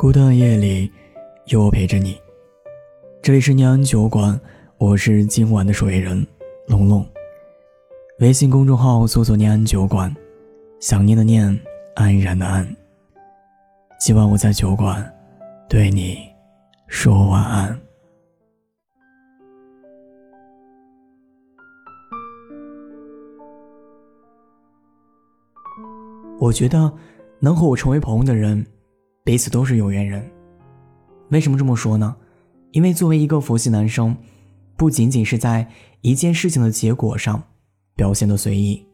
孤单的夜里，有我陪着你。这里是念安酒馆，我是今晚的守夜人龙龙。微信公众号搜索“念安酒馆”，想念的念，安然的安。今晚我在酒馆，对你说晚安。我觉得，能和我成为朋友的人。彼此都是有缘人。为什么这么说呢？因为作为一个佛系男生，不仅仅是在一件事情的结果上表现的随意，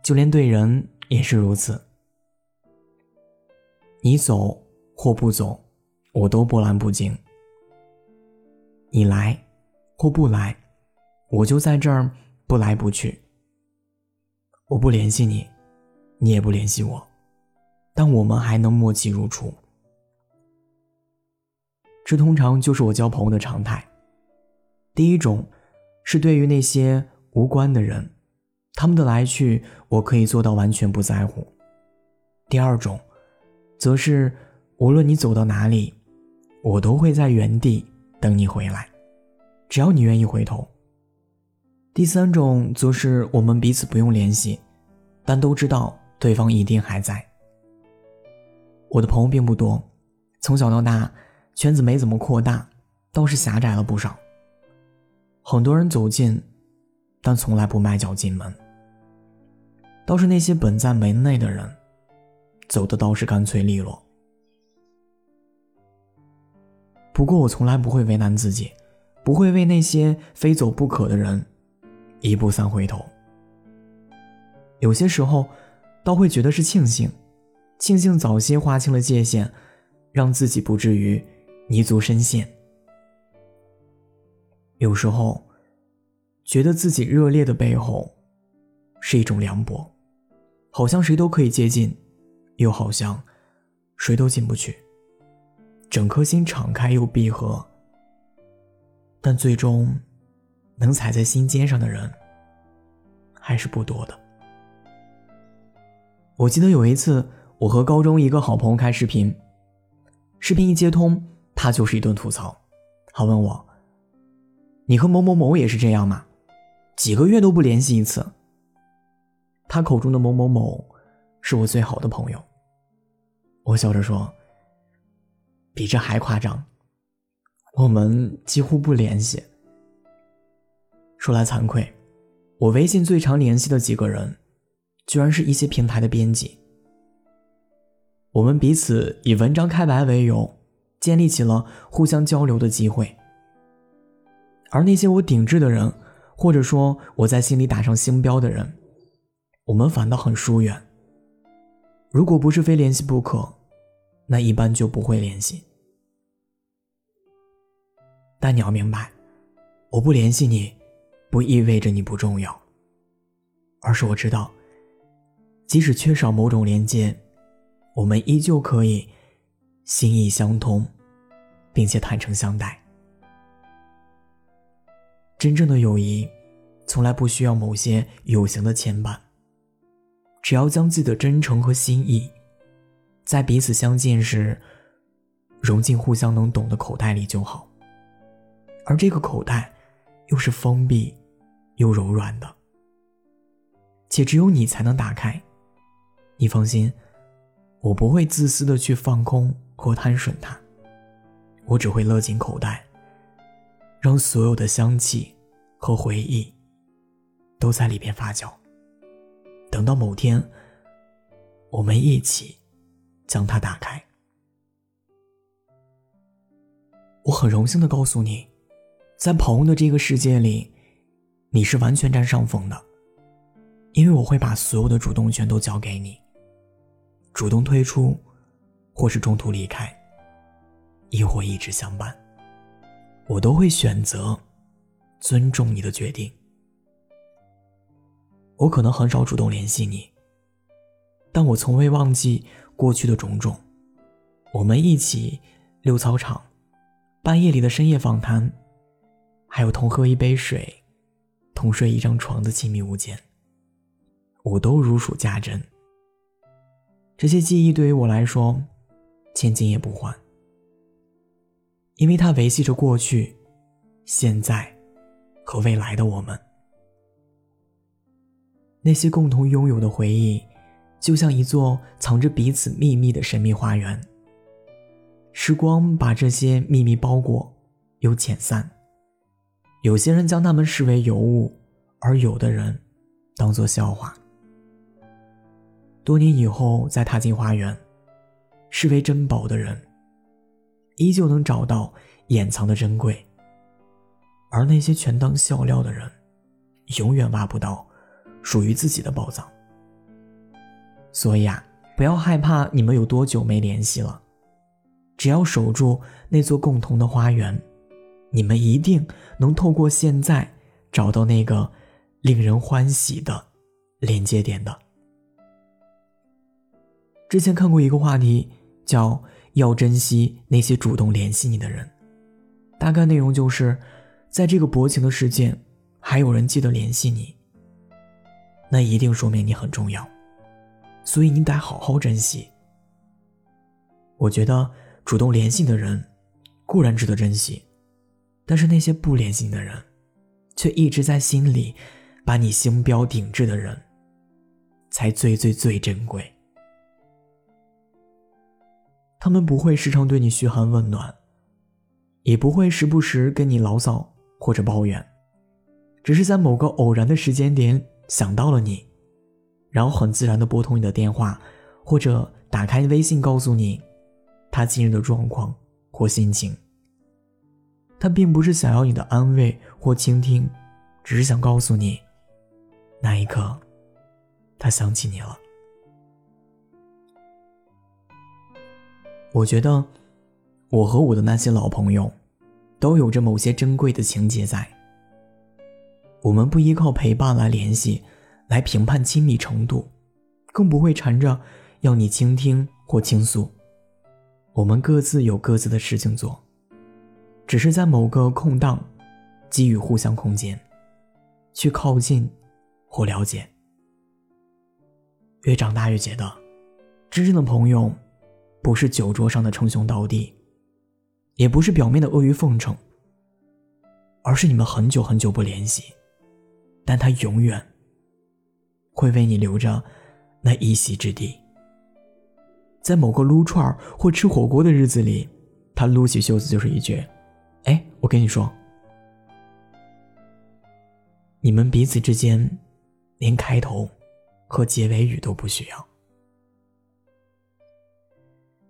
就连对人也是如此。你走或不走，我都波澜不惊；你来或不来，我就在这儿不来不去。我不联系你，你也不联系我。但我们还能默契如初，这通常就是我交朋友的常态。第一种是对于那些无关的人，他们的来去我可以做到完全不在乎；第二种，则是无论你走到哪里，我都会在原地等你回来，只要你愿意回头；第三种则是我们彼此不用联系，但都知道对方一定还在。我的朋友并不多，从小到大，圈子没怎么扩大，倒是狭窄了不少。很多人走近，但从来不迈脚进门。倒是那些本在门内的人，走的倒是干脆利落。不过我从来不会为难自己，不会为那些非走不可的人，一步三回头。有些时候，倒会觉得是庆幸。庆幸早些划清了界限，让自己不至于泥足深陷。有时候，觉得自己热烈的背后是一种凉薄，好像谁都可以接近，又好像谁都进不去。整颗心敞开又闭合，但最终能踩在心尖上的人还是不多的。我记得有一次。我和高中一个好朋友开视频，视频一接通，他就是一顿吐槽。他问我：“你和某某某也是这样吗？几个月都不联系一次？”他口中的某某某是我最好的朋友。我笑着说：“比这还夸张，我们几乎不联系。”说来惭愧，我微信最常联系的几个人，居然是一些平台的编辑。我们彼此以文章开白为由，建立起了互相交流的机会。而那些我顶置的人，或者说我在心里打上星标的人，我们反倒很疏远。如果不是非联系不可，那一般就不会联系。但你要明白，我不联系你，不意味着你不重要，而是我知道，即使缺少某种连接。我们依旧可以心意相通，并且坦诚相待。真正的友谊，从来不需要某些有形的牵绊，只要将自己的真诚和心意，在彼此相见时，融进互相能懂的口袋里就好。而这个口袋，又是封闭又柔软的，且只有你才能打开。你放心。我不会自私的去放空或贪吮它，我只会勒紧口袋，让所有的香气和回忆都在里边发酵。等到某天，我们一起将它打开。我很荣幸的告诉你，在朋友的这个世界里，你是完全占上风的，因为我会把所有的主动权都交给你。主动退出，或是中途离开，亦或一直相伴，我都会选择尊重你的决定。我可能很少主动联系你，但我从未忘记过去的种种。我们一起溜操场，半夜里的深夜访谈，还有同喝一杯水、同睡一张床的亲密无间，我都如数家珍。这些记忆对于我来说，千金也不换，因为它维系着过去、现在和未来的我们。那些共同拥有的回忆，就像一座藏着彼此秘密的神秘花园。时光把这些秘密包裹，又遣散。有些人将它们视为尤物，而有的人当作笑话。多年以后再踏进花园，视为珍宝的人，依旧能找到掩藏的珍贵；而那些全当笑料的人，永远挖不到。属于自己的宝藏。所以啊，不要害怕你们有多久没联系了，只要守住那座共同的花园，你们一定能透过现在找到那个令人欢喜的连接点的。之前看过一个话题，叫“要珍惜那些主动联系你的人”，大概内容就是，在这个薄情的世界，还有人记得联系你。那一定说明你很重要，所以你得好好珍惜。我觉得主动联系的人固然值得珍惜，但是那些不联系你的人，却一直在心里把你星标顶置的人，才最最最珍贵。他们不会时常对你嘘寒问暖，也不会时不时跟你牢骚或者抱怨，只是在某个偶然的时间点。想到了你，然后很自然的拨通你的电话，或者打开微信告诉你他今日的状况或心情。他并不是想要你的安慰或倾听，只是想告诉你，那一刻，他想起你了。我觉得，我和我的那些老朋友，都有着某些珍贵的情节在。我们不依靠陪伴来联系，来评判亲密程度，更不会缠着要你倾听或倾诉。我们各自有各自的事情做，只是在某个空档，给予互相空间，去靠近或了解。越长大越觉得，真正的朋友，不是酒桌上的称兄道弟，也不是表面的阿谀奉承，而是你们很久很久不联系。但他永远会为你留着那一席之地。在某个撸串或吃火锅的日子里，他撸起袖子就是一句：“哎，我跟你说，你们彼此之间连开头和结尾语都不需要。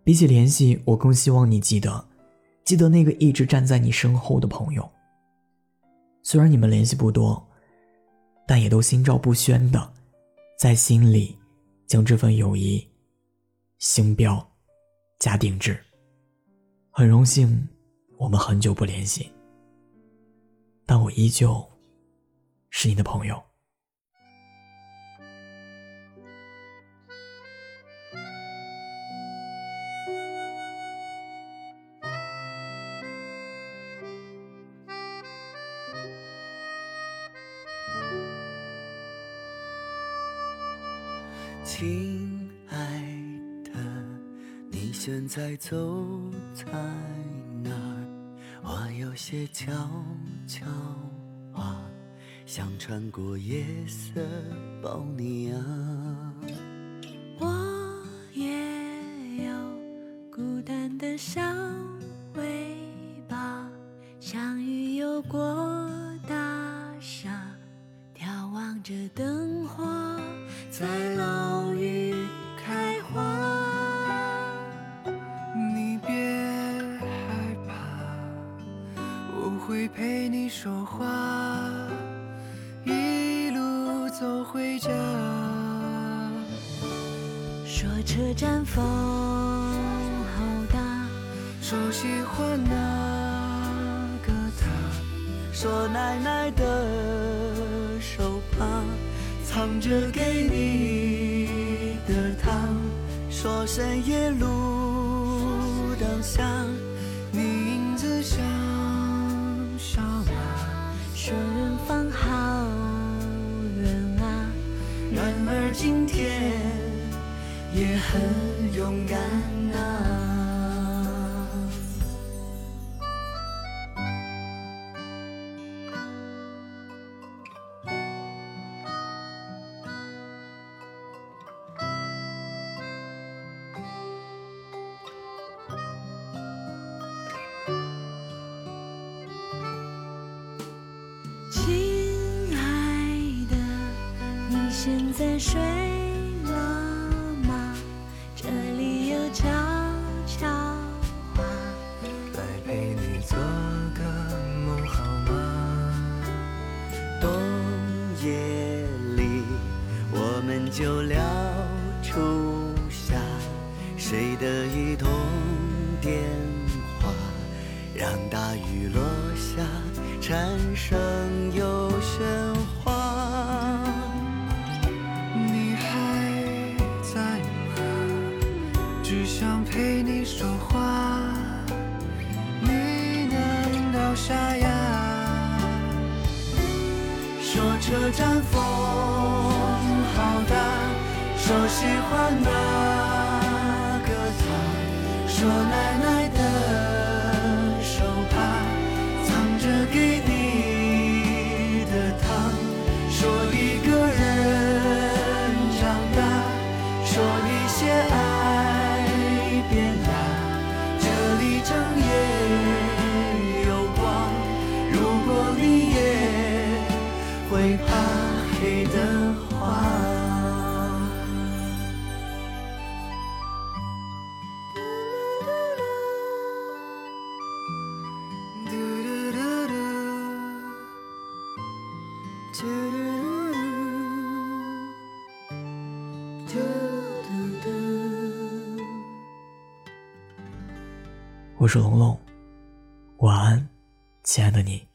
比起联系，我更希望你记得，记得那个一直站在你身后的朋友。虽然你们联系不多。”但也都心照不宣的，在心里将这份友谊星标加定制。很荣幸，我们很久不联系，但我依旧是你的朋友。亲爱的，你现在走在哪儿？我有些悄悄话，想穿过夜色抱你啊。说话，一路走回家。说车站风好大，说喜欢那个他，说奶奶的手帕藏着给你的糖，说深夜路灯下也很勇敢呐亲爱的你现在睡谁的一通电话，让大雨落下，蝉声又喧哗。你还在吗？只想陪你说话。你难道沙哑？说车站风好大，说喜欢那个他，说奶奶嘟嘟嘟，嘟嘟嘟我是龙龙，晚安，亲爱的你。